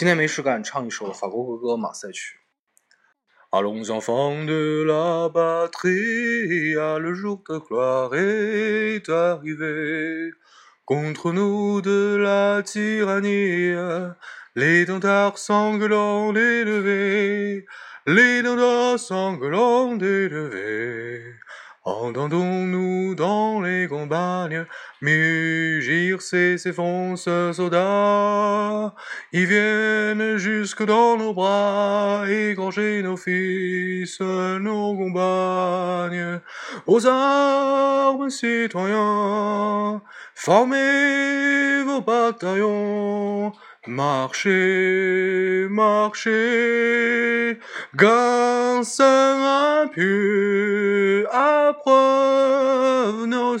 今天没事干，唱一首法国国歌《马赛曲》。Allons enfants de la patrie, le jour de gloire est arrivé. Contre nous de la tyrannie, les dentards sanglants élevés, les dentards sanglants élevés. Entendons-nous dans les campagnes mugir ces s'effonce soldats Ils viennent jusque dans nos bras égorger nos fils, nos compagnes. Aux armes, citoyens, formez vos bataillons. Marchez, marchez, impieux, à preuve nos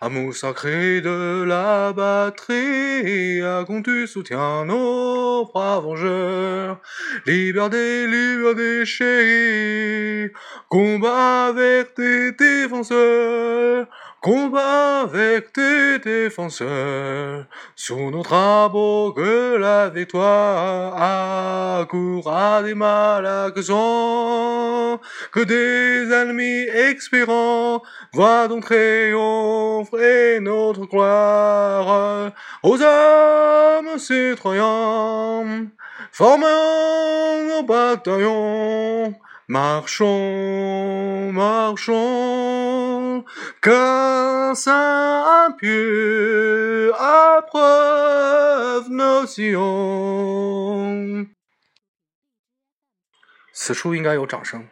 amour sacré de la batterie, à tu soutiens nos braves vengeurs, liberté, liberté chérie, combat avec tes défenseurs, Combat avec tes défenseurs, sous nos drapeaux que la victoire accourra des malaisants, que des ennemis expirants voient ton triomphe et notre gloire. Aux hommes citoyens, formons nos bataillons, marchons, marchons, qu'un saint pieu approuve nos sions. 此处应该有掌声。